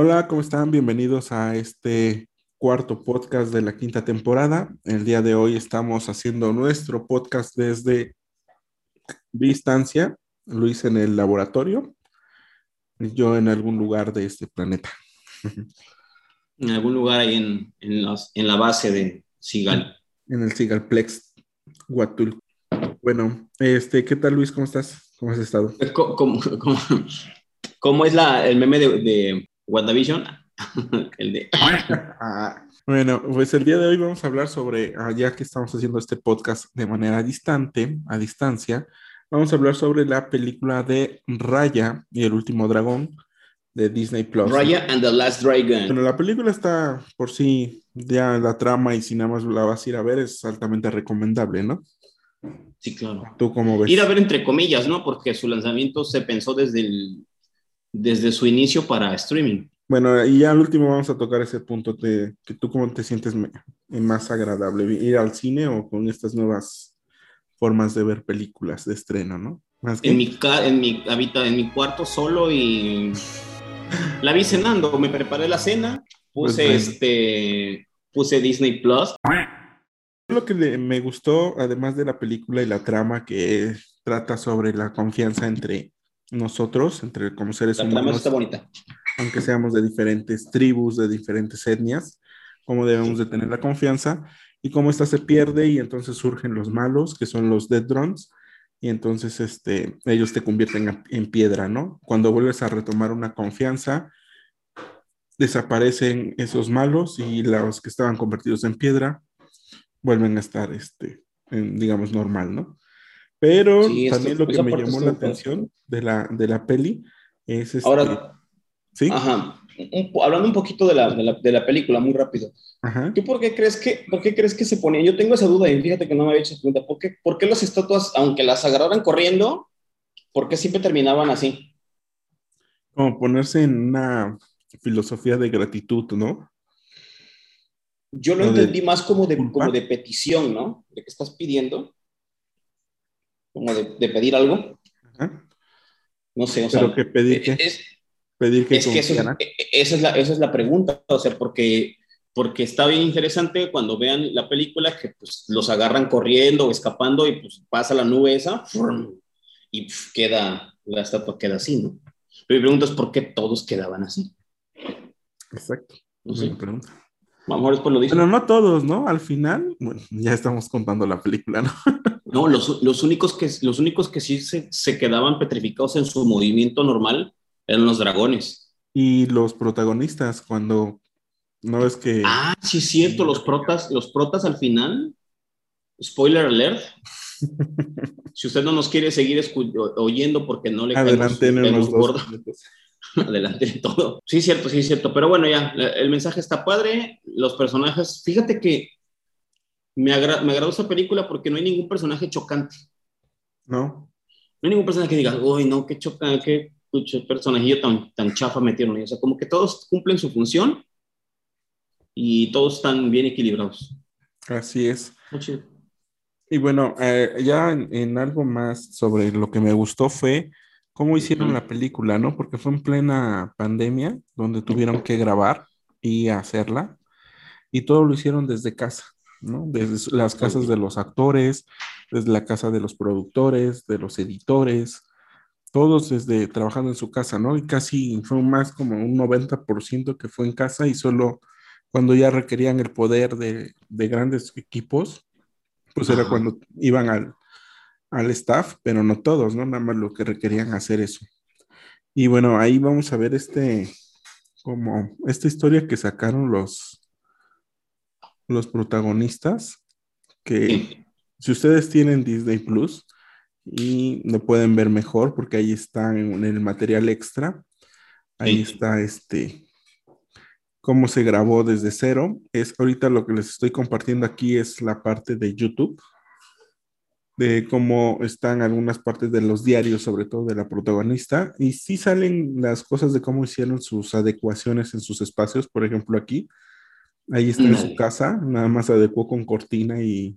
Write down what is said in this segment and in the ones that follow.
Hola, ¿cómo están? Bienvenidos a este cuarto podcast de la quinta temporada. El día de hoy estamos haciendo nuestro podcast desde distancia. Hice en el laboratorio, yo en algún lugar de este planeta. En algún lugar ahí en, en, los- en la base de Sigal. En el Sigalplex, Huatul. Bueno, este, ¿qué tal Luis? ¿Cómo estás? ¿Cómo has estado? ¿Cómo, cómo, cómo- cómo es la, el meme de, de WandaVision? el de... Bueno, pues el día de hoy vamos a hablar sobre, ah, ya que estamos haciendo este podcast de manera distante, a distancia, vamos a hablar sobre la película de Raya y el último dragón de Disney Plus. Raya and the Last Dragon. Bueno, la película está por sí, ya la trama y si nada más la vas a ir a ver es altamente recomendable, ¿no? Sí, claro. ¿Tú cómo ves? Ir a ver entre comillas, ¿no? Porque su lanzamiento se pensó desde, el, desde su inicio para streaming. Bueno, y ya al último vamos a tocar ese punto de que tú cómo te sientes me- más agradable, ir al cine o con estas nuevas formas de ver películas de estreno, ¿no? Más que- En mi, en mi, habita, en mi cuarto solo y la vi cenando. Me preparé la cena, Pues puse, bueno. este, puse Disney Plus. Lo que me gustó, además de la película y la trama que trata sobre la confianza entre nosotros, entre como seres La humanos, está bonita. aunque seamos de diferentes tribus, de diferentes etnias, cómo debemos de tener la confianza y cómo esta se pierde y entonces surgen los malos, que son los Dead Drones, y entonces este, ellos te convierten en piedra, ¿no? Cuando vuelves a retomar una confianza, desaparecen esos malos y los que estaban convertidos en piedra vuelven a estar, este, en, digamos, normal, ¿no? Pero Sí, esto- también lo que me llamó la atención de la, de la peli es este, Ahora, ¿sí? ajá, hablando un poquito de la, de, la, de la película, muy rápido. Ajá. ¿Tú por qué crees que, por qué crees que se ponía? Yo tengo esa duda y fíjate que no me había hecho esa pregunta. ¿Por qué, por qué las estatuas, aunque las agarraran corriendo, por qué siempre terminaban así? como ponerse en una filosofía de gratitud, ¿no? Yo lo ¿O de entendí más como de, culpa? como de petición, ¿no? De que estás pidiendo, como de, de pedir algo. Ajá. No sé, o Pero sea, que pedir que, es, pedir que es que eso e- e- esa, es la, esa es la pregunta, o sea, porque, porque está bien interesante cuando vean la película que pues, los agarran corriendo o escapando y pues pasa la nube esa y pf, queda, la estatua queda así, ¿no? Pero mi pregunta es por qué todos quedaban así. Exacto. No sé, pregunta. A lo mejor después lo dicen. Pero no todos, ¿no? Al final, bueno, ya estamos contando la película, ¿no? No, los, los, únicos que, los únicos que sí se, se quedaban petrificados en su movimiento normal eran los dragones. Y los protagonistas, cuando no es que Ah, sí, es cierto, los protas, los protas al final. Spoiler alert. Si usted no nos quiere seguir oyendo porque no le adelante en caemos- unos caemos dos minutos. adelante en todo. Sí, cierto, sí, cierto. Pero bueno, ya, el mensaje está padre. Los personajes, fíjate que me, agra- me agradó esa película porque no hay ningún personaje chocante. ¿No? No hay ningún personaje que diga, uy, no, qué choca, qué personajillo tan, tan chafa metieron ahí. O sea, como que todos cumplen su función y todos están bien equilibrados. Así es. Y bueno, eh, ya en, en algo más sobre lo que me gustó fue cómo hicieron la película, ¿no? Porque fue en plena pandemia donde tuvieron que grabar y hacerla y todo lo hicieron desde casa, ¿no? Desde las casas de los actores, desde la casa de los productores, de los editores, todos desde trabajando en su casa, ¿no? Y casi fue más como un 90% que fue en casa y solo cuando ya requerían el poder de, de grandes equipos, pues era cuando iban al, al staff, pero no todos, ¿no? Nada más lo que requerían hacer eso. Y bueno, ahí vamos a ver este, como esta historia que sacaron los, los protagonistas, que Sí. si ustedes tienen Disney Plus y lo pueden ver mejor porque ahí está en, el material extra, ahí Sí. está este, cómo se grabó desde cero. Es ahorita lo que les estoy compartiendo aquí es la parte de YouTube, de cómo están algunas partes de los diarios, sobre todo de la protagonista, y sí salen las cosas de cómo hicieron sus adecuaciones en sus espacios, por ejemplo aquí, ahí está en su casa, nada más adecuó con cortina y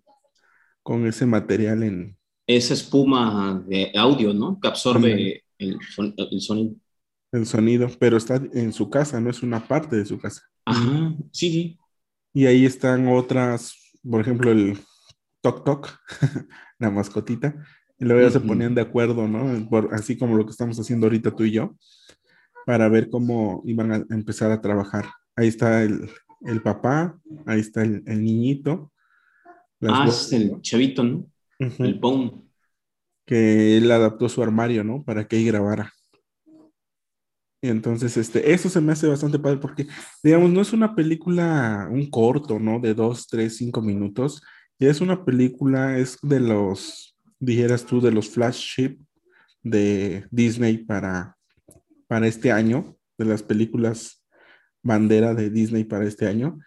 con ese material en, Esa espuma de audio, ¿no? Que absorbe el, son- el sonido. el sonido, pero está en su casa, no es una parte de su casa. Ajá, sí, sí. Y ahí están otras, por ejemplo, el Toc Toc, la mascotita, y luego ya se ponían de acuerdo, ¿no? así como lo que estamos haciendo ahorita tú y yo, para ver cómo iban a empezar a trabajar. Ahí está el, papá, ahí está el, niñito. Ah, es el chavito, ¿no? El Bone. Que él adaptó su armario, ¿no? Para que ahí grabara. Y entonces, este, eso se me hace bastante padre porque, digamos, no es una película, un corto, ¿no? De dos, tres, cinco minutos. Y es una película, es de los, dijeras tú, de los flagship de Disney para, para este año, de las películas bandera de Disney para este año.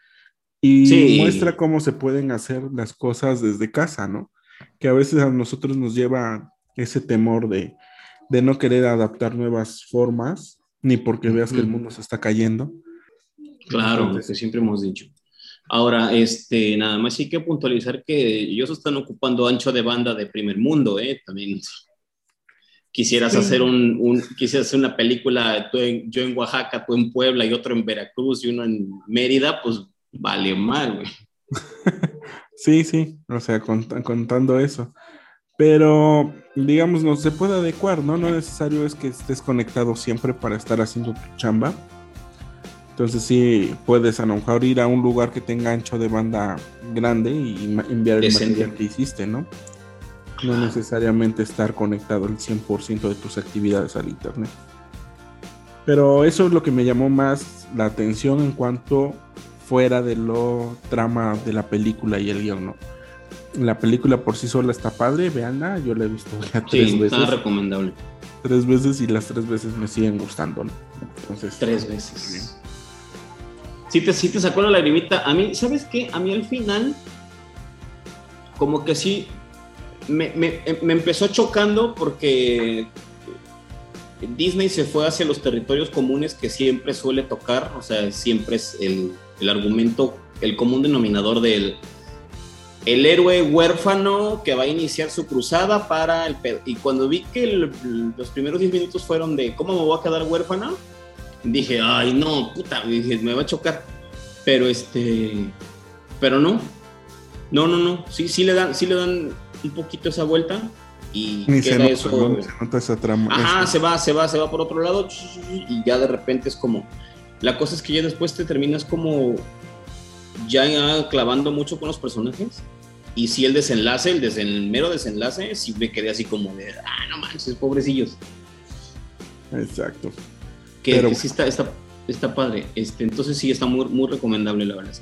Y muestra cómo se pueden hacer las cosas desde casa, ¿no? Que a veces a nosotros nos lleva ese temor de, de no querer adaptar nuevas formas ni porque veas que el mundo se está cayendo. Claro, lo que siempre hemos dicho. Ahora, este, nada más hay que puntualizar que ellos están ocupando ancho de banda de primer mundo, ¿eh? También quisieras hacer un, un, quisieras hacer una película, tú yo en Oaxaca, tú en Puebla y otro en Veracruz y uno en Mérida, pues vale mal, güey. sí, sí, o sea, contando eso. Pero, digamos, no se puede adecuar, ¿no? No es necesario es que estés conectado siempre para estar haciendo tu chamba. Entonces sí puedes a lo mejor ir a un lugar que tenga ancho de banda grande y enviar el material que hiciste, ¿no? No necesariamente estar conectado el 100% de tus actividades al internet. Pero eso es lo que me llamó más la atención en cuanto fuera de lo trama de la película y el guion, ¿no? La película por sí sola está padre, veanla, yo la he visto ya tres sí, veces. Está recomendable. Tres veces y las tres veces me siguen gustando, ¿no? Entonces. Tres veces. Sí te, sí te sacó la lagrimita. A mí, ¿sabes qué? A mí al final, como que sí, me, me, me empezó chocando porque Disney se fue hacia los territorios comunes que siempre suele tocar, o sea, siempre es el, el argumento, el común denominador del el héroe huérfano que va a iniciar su cruzada para el Y cuando vi que los primeros 10 minutos fueron de cómo me voy a quedar huérfana, dije, ay, no, puta, dije, me va a chocar. Pero este, pero no, no, no, no, sí, sí le dan, sí le dan un poquito esa vuelta y queda eso. esa trama. Ajá, se va, se va, se va por otro lado y ya de repente es como, la cosa es que ya después te terminas como ya clavando mucho con los personajes. Y si el desenlace, el, el mero desenlace, sí me quedé así como de, ah, no manches, pobrecillos. Exacto. Que, Pero... sí está, está, está padre. Este, entonces sí está muy, muy recomendable, la verdad.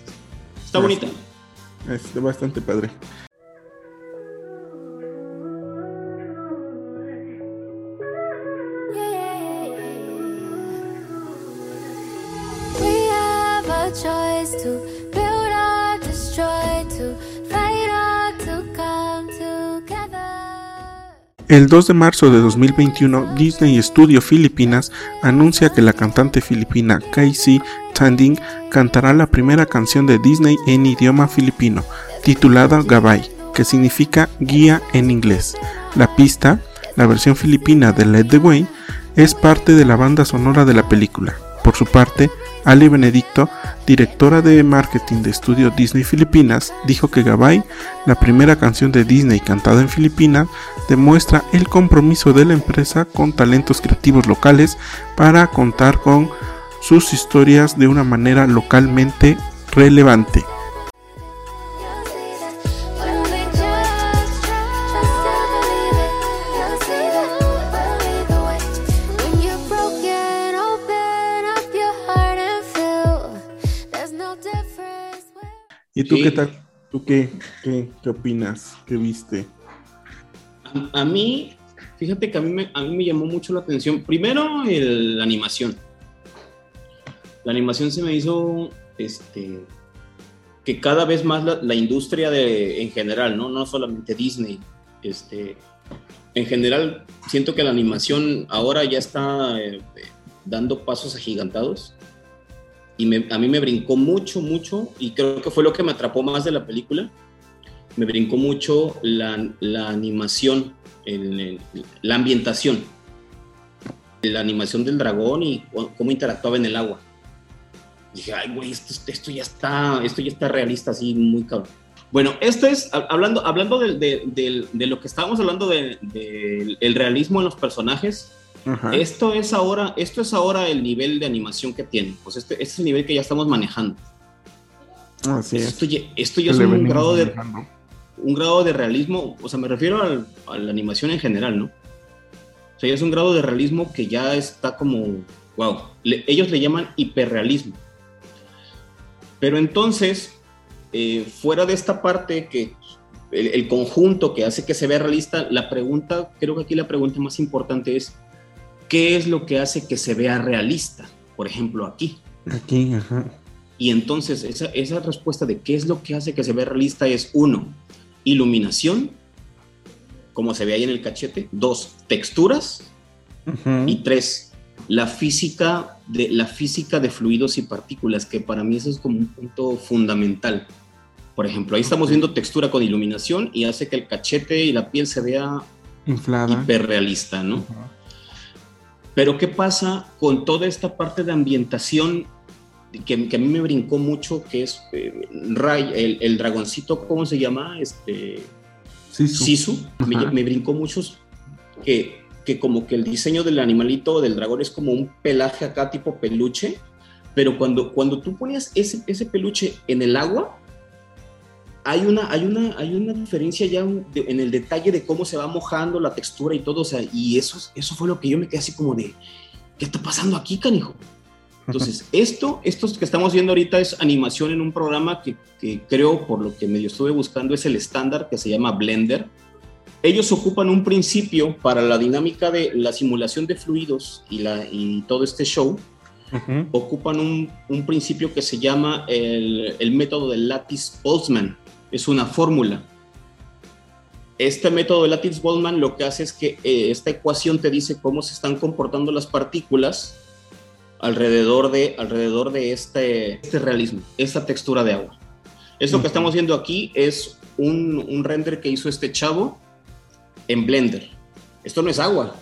Está bonita. Es bastante padre. El 2 de marzo de 2021, Disney Studio Filipinas anuncia que la cantante filipina Casey Tanding cantará la primera canción de Disney en idioma filipino, titulada Gabay, que significa guía en inglés. La pista, la versión filipina de Let the Way, es parte de la banda sonora de la película. Por su parte, Ali Benedicto, directora de marketing de estudio Disney Filipinas, dijo que Gabay, la primera canción de Disney cantada en Filipinas, demuestra el compromiso de la empresa con talentos creativos locales para contar con sus historias de una manera localmente relevante. ¿Y tú qué tal? ¿Tú qué, qué, opinas? ¿Qué viste? A, mí, fíjate que a mí, me, a mí me llamó mucho la atención. Primero, la animación. La animación se me hizo este, que cada vez más la, industria de, en general, ¿no? no solamente Disney, este, en general siento que la animación ahora ya está eh, dando pasos agigantados y a mí me brincó mucho, mucho, y creo que fue lo que me atrapó más de la película. Me brincó mucho la, animación, la ambientación. la animación del dragón y cómo interactuaba en el agua. dije, ay, güey, esto, esto, ya está, esto ya está realista, así muy cabrón. Bueno, esto es, hablando, hablando de, de, lo que estábamos hablando del el realismo en los personajes, esto es ahora, esto es ahora el nivel de animación que tiene. Pues este, este es el nivel que ya estamos manejando. Así esto, Ya, esto ya es un grado de un grado de realismo, o sea, me refiero a la animación en general, ¿no? O sea, ya es un grado de realismo que ya está como, wow, ellos le llaman hiperrealismo. Pero entonces, eh, fuera de esta parte que el, conjunto que hace que se vea realista, la pregunta, creo que aquí la pregunta más importante es, ¿qué es lo que hace que se vea realista? Por ejemplo, aquí. Aquí, ajá. Y entonces esa, esa respuesta de qué es lo que hace que se vea realista es, uno, iluminación, como se ve ahí en el cachete. Dos, texturas. Y tres, la física, de, la física de fluidos y partículas, que para mí eso es como un punto fundamental. Por ejemplo, ahí estamos viendo textura con iluminación y hace que el cachete y la piel se vea inflada, hiperrealista, ¿no? Pero ¿qué pasa con toda esta parte de ambientación que, a mí me brincó mucho, que es eh, Ray, el, dragoncito, ¿cómo se llama? Este, Sisu. Me, brincó mucho que, que como que el diseño del animalito del dragón es como un pelaje acá tipo peluche, pero cuando, cuando tú ponías ese, ese peluche en el agua, hay una, hay una, hay una diferencia ya en el detalle de cómo se va mojando la textura y todo, o sea, y eso, eso fue lo que yo me quedé así como de, ¿qué está pasando aquí, canijo? Entonces, esto, esto que estamos viendo ahorita es animación en un programa que, creo, por lo que medio estuve buscando, es el estándar que se llama Blender. Ellos ocupan un principio para la dinámica de la simulación de fluidos y, la, y todo este show. Ocupan un, un, principio que se llama el, el método de Lattice-Boltzmann. Es una fórmula. Este método de Lattice-Boltzmann lo que hace es que eh, esta ecuación te dice cómo se están comportando las partículas alrededor de, alrededor de este, este realismo, esta textura de agua. Esto que estamos viendo aquí es un, un, render que hizo este chavo en Blender. Esto no es agua.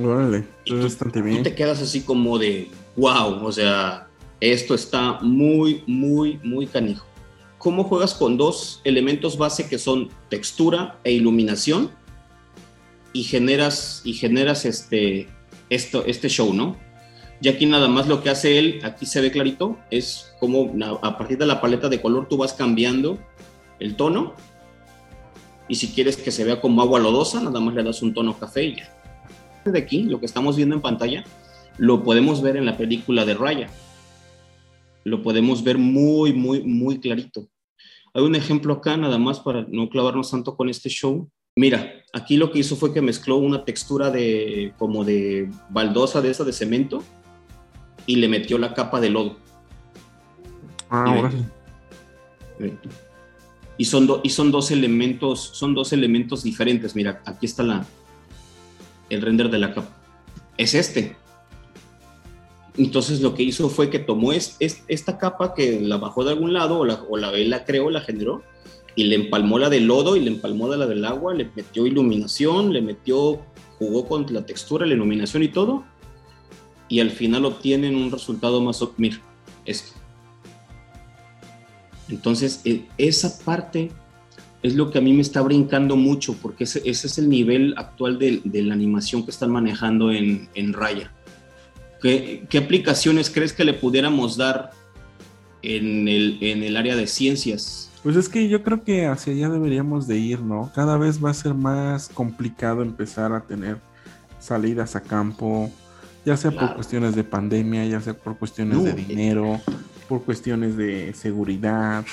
Órale, bastante bien. Tú te quedas así como de, wow, o sea, esto está muy, muy, muy canijo. ¿Cómo juegas con dos elementos base que son textura e iluminación? Y generas, y generas este, esto, este show, ¿no? Y aquí nada más lo que hace él, aquí se ve clarito, es como a partir de la paleta de color tú vas cambiando el tono. Y si quieres que se vea como agua lodosa, nada más le das un tono café y ya. De aquí, lo que estamos viendo en pantalla, lo podemos ver en la película de Raya. Lo podemos ver muy, muy, muy clarito. Hay un ejemplo acá, nada más para no clavarnos tanto con este show. Mira, aquí lo que hizo fue que mezcló una textura de como de baldosa de esa de cemento y le metió la capa de lodo. Ah, y son, y son dos elementos, son dos elementos diferentes. Mira, aquí está la, el render de la capa. Es este. Entonces lo que hizo fue que tomó es, esta capa que la bajó de algún lado o la, o él la creó, la generó y le empalmó la del lodo y le empalmó de la del agua, le metió iluminación, le metió, jugó con la textura, la iluminación y todo y al final obtienen un resultado más, mira, esto. Entonces, e, esa parte es lo que a mí me está brincando mucho, porque ese, es el nivel actual de, la animación que están manejando en, Raya. ¿Qué, aplicaciones crees que le pudiéramos dar en el, en el área de ciencias? Pues es que yo creo que hacia allá deberíamos de ir, ¿no? Cada vez va a ser más complicado empezar a tener salidas a campo, ya sea por cuestiones de pandemia, ya sea por cuestiones de dinero, por cuestiones de seguridad.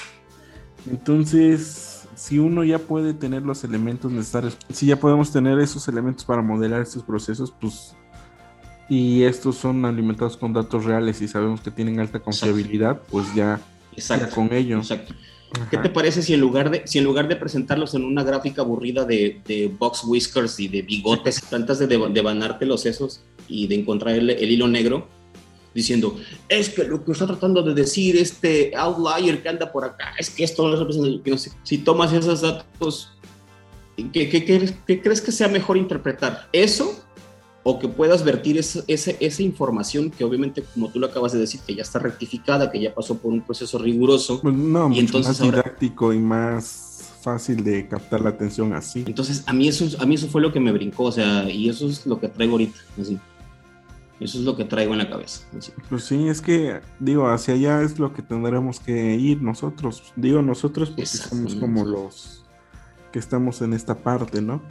Entonces, si uno ya puede tener los elementos necesarios, si ya podemos tener esos elementos para modelar estos procesos, pues, y estos son alimentados con datos reales y sabemos que tienen alta confiabilidad, pues ya, con ello. ¿Qué te parece si en lugar de, si en lugar de presentarlos en una gráfica aburrida de, de box whiskers y de bigotes, tantas de, de, de los sesos y de encontrar el, hilo negro, diciendo, es que lo que está tratando de decir este outlier que anda por acá, es que esto no representa, no sé, si tomas esos datos, ¿qué, qué, qué, qué crees que sea mejor interpretar? ¿Eso o que puedas vertir esa, esa, información que obviamente, como tú lo acabas de decir, que ya está rectificada, que ya pasó por un proceso riguroso. Pues no, y entonces más didáctico y más fácil de captar la atención así. Entonces, a mí, eso, a mí eso fue lo que me brincó, o sea, y eso es lo que traigo ahorita, así. Eso es lo que traigo en la cabeza. Pues sí, es que, digo, hacia allá es lo que tendremos que ir nosotros. Digo nosotros porque somos como los que estamos en esta parte, ¿no?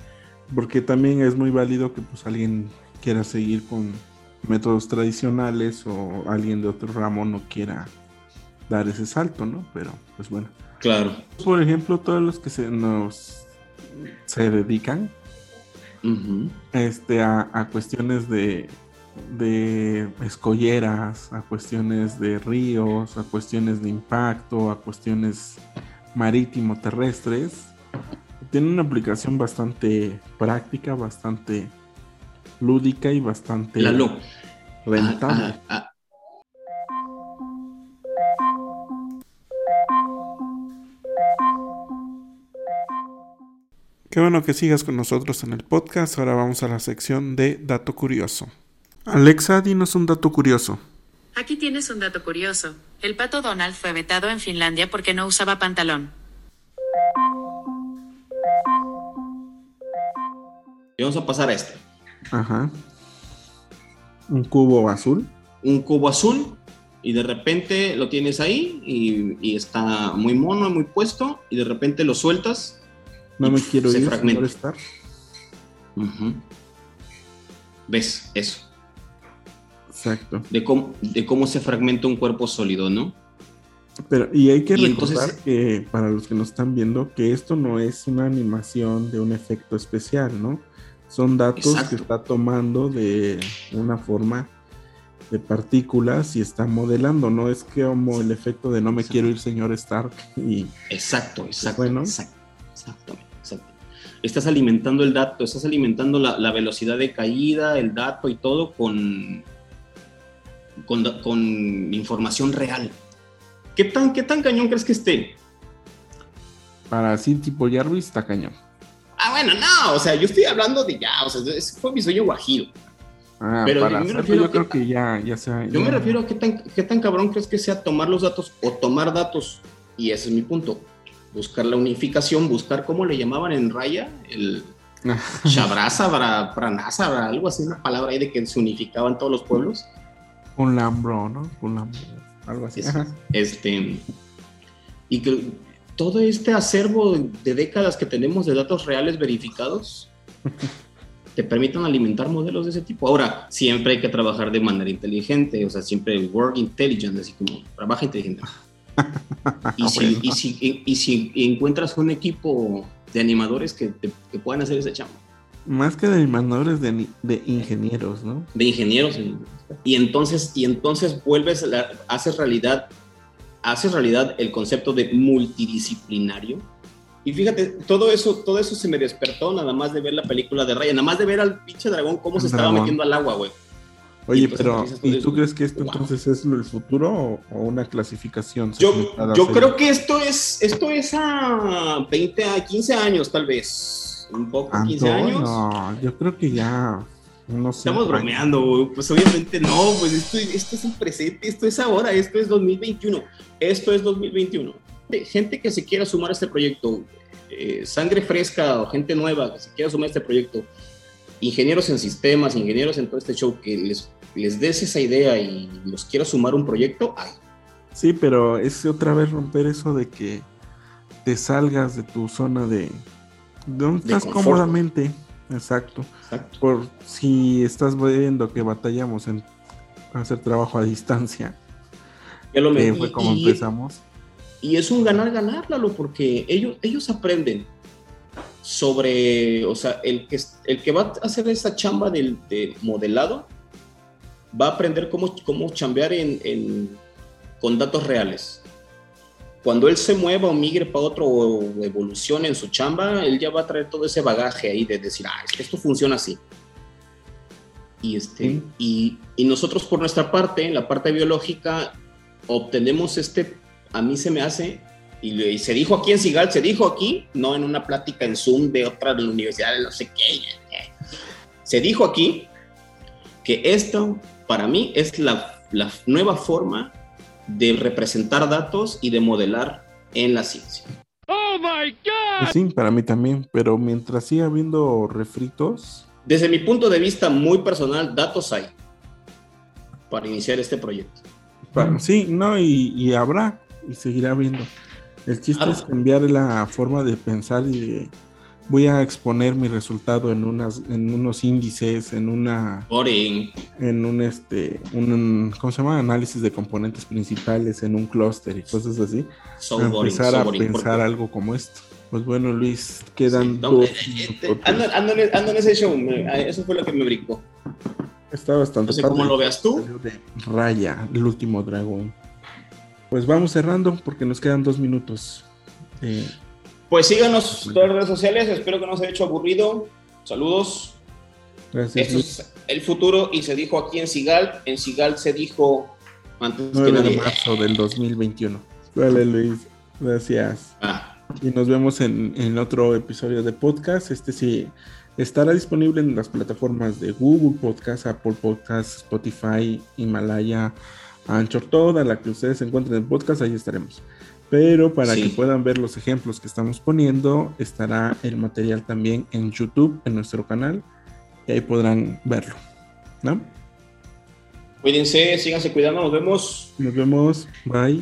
Porque también es muy válido que pues alguien quiera seguir con métodos tradicionales o alguien de otro ramo no quiera dar ese salto, ¿no? Pero pues bueno. Claro. Por ejemplo, todos los que se nos se dedican este, a, cuestiones de, de escolleras, a cuestiones de ríos, a cuestiones de impacto, a cuestiones marítimo terrestres, tiene una aplicación bastante práctica, bastante lúdica y bastante rentable. Ah, ah, ah. Qué bueno que sigas con nosotros en el podcast. Ahora vamos a la sección de dato curioso. Alexa, dinos un dato curioso. Aquí tienes un dato curioso. El pato Donald fue vetado en Finlandia porque no usaba pantalón. Y vamos a pasar a este. Ajá. Un cubo azul. Un cubo azul y de repente lo tienes ahí y, está muy mono, muy puesto y de repente lo sueltas. No me quiero ir, fragmenta. estar. ¿Ves? Eso. Exacto. De cómo, de cómo se fragmenta un cuerpo sólido, ¿no? Pero, y hay que recordar que, para los que nos están viendo, que esto no es una animación de un efecto especial, ¿no? Son datos que está tomando de una forma de partículas y está modelando, no es que como el efecto de no me quiero ir, señor Stark. Y, exacto, exacto, bueno. exacto, exactamente, Estás alimentando el dato, estás alimentando la, velocidad de caída, el dato y todo con, con, información real. ¿Qué tan, ¿Qué tan cañón crees que esté? Para así tipo Jarvis está cañón. Bueno, no, o sea, yo estoy hablando de ya, o sea, ese fue mi sueño guajiro. Ah, pero para yo, me refiero yo creo que ya, ya sea. Yo me refiero a qué tan, qué tan cabrón crees que sea tomar los datos o tomar datos, y ese es mi punto. Buscar la unificación, buscar cómo le llamaban en raya, el chabraza, pranasa, algo así, una palabra ahí de que se unificaban todos los pueblos. Un lambro, ¿no? Un lambro, algo así. este. Y que todo este acervo de décadas que tenemos de datos reales verificados te permitan alimentar modelos de ese tipo. Ahora, siempre hay que trabajar de manera inteligente, o sea, siempre work intelligent, así como trabaja inteligente. y, si, encuentras un equipo de animadores que, puedan hacer ese chamba. Más que de animadores, de, de ingenieros, ¿no? De ingenieros. Y entonces, y entonces vuelves, a haces realidad hace realidad el concepto de multidisciplinario. Y fíjate, todo eso, todo eso se me despertó nada más de ver la película de Raya, nada más de ver al pinche dragón cómo se estaba metiendo al agua, güey. Oye, pero ¿y tú crees que esto entonces es el futuro o, una clasificación? Yo, yo creo que esto es, esto es a 20 a 15 años, tal vez. Un poco, 15 años. No, yo creo que ya Estamos bromeando, pues obviamente no, pues esto, esto es el presente, esto es ahora, esto es 2021, esto es 2021. Gente que se quiera sumar a este proyecto, eh, sangre fresca o gente nueva que se quiera sumar a este proyecto, ingenieros en sistemas, ingenieros en todo este show, que les, les des esa idea y los quiera sumar a un proyecto, ay. Sí, pero es otra vez romper eso de que te salgas de tu zona de... donde estás cómodamente Exacto. Por si estás viendo que batallamos en hacer trabajo a distancia. Ya lo que fue como empezamos. Y es un ganar-ganar, Lalo, porque ellos, ellos aprenden sobre, o sea, el que, el que va a hacer esa chamba del, modelado va a aprender cómo, cómo chambear en, con datos reales cuando él se mueva o migre para otro o evolucione en su chamba, él ya va a traer todo ese bagaje ahí de decir, ah, es que esto funciona así. Y, este, y, y, nosotros por nuestra parte, en la parte biológica, obtenemos este, a mí se me hace, y, se dijo aquí en Sigal, se dijo aquí, no en una plática en Zoom de otra de la universidad, no sé qué, se dijo aquí que esto para mí es la, la nueva forma de representar datos y de modelar en la ciencia. ¡Oh, my God! Pues sí, para mí también, pero mientras siga habiendo refritos... Desde mi punto de vista muy personal, datos hay para iniciar este proyecto. sí, no, y, habrá, y seguirá habiendo. El chiste es cambiar la forma de pensar y de voy a exponer mi resultado en unas en unos índices en una en un este un cómo se llama análisis de componentes principales en un clúster y cosas así. Empezar a pensar algo como esto. Pues bueno Luis quedan dos eh, eh, ando, en ese show eso fue lo que me brincó. Está bastante no sé cómo lo veas tú. Raya el último dragón. Pues vamos cerrando porque nos quedan dos minutos. Eh, pues síganos en las redes sociales, espero que no se haya hecho aburrido. Saludos. Gracias. Esto es el futuro y se dijo aquí en Sigal. En Sigal se dijo antes que nadie. de marzo del 2021. Vale, Luis. Gracias. Ah. Y nos vemos en, en otro episodio de podcast. Este sí estará disponible en las plataformas de Google Podcast, Apple Podcast, Spotify, Himalaya, Anchor, toda la que ustedes encuentren en podcast, ahí estaremos. Pero para que puedan ver los ejemplos que estamos poniendo, estará el material también en YouTube, en nuestro canal, y ahí podrán verlo. ¿No? Cuídense, síganse cuidando, nos vemos. Nos vemos, bye.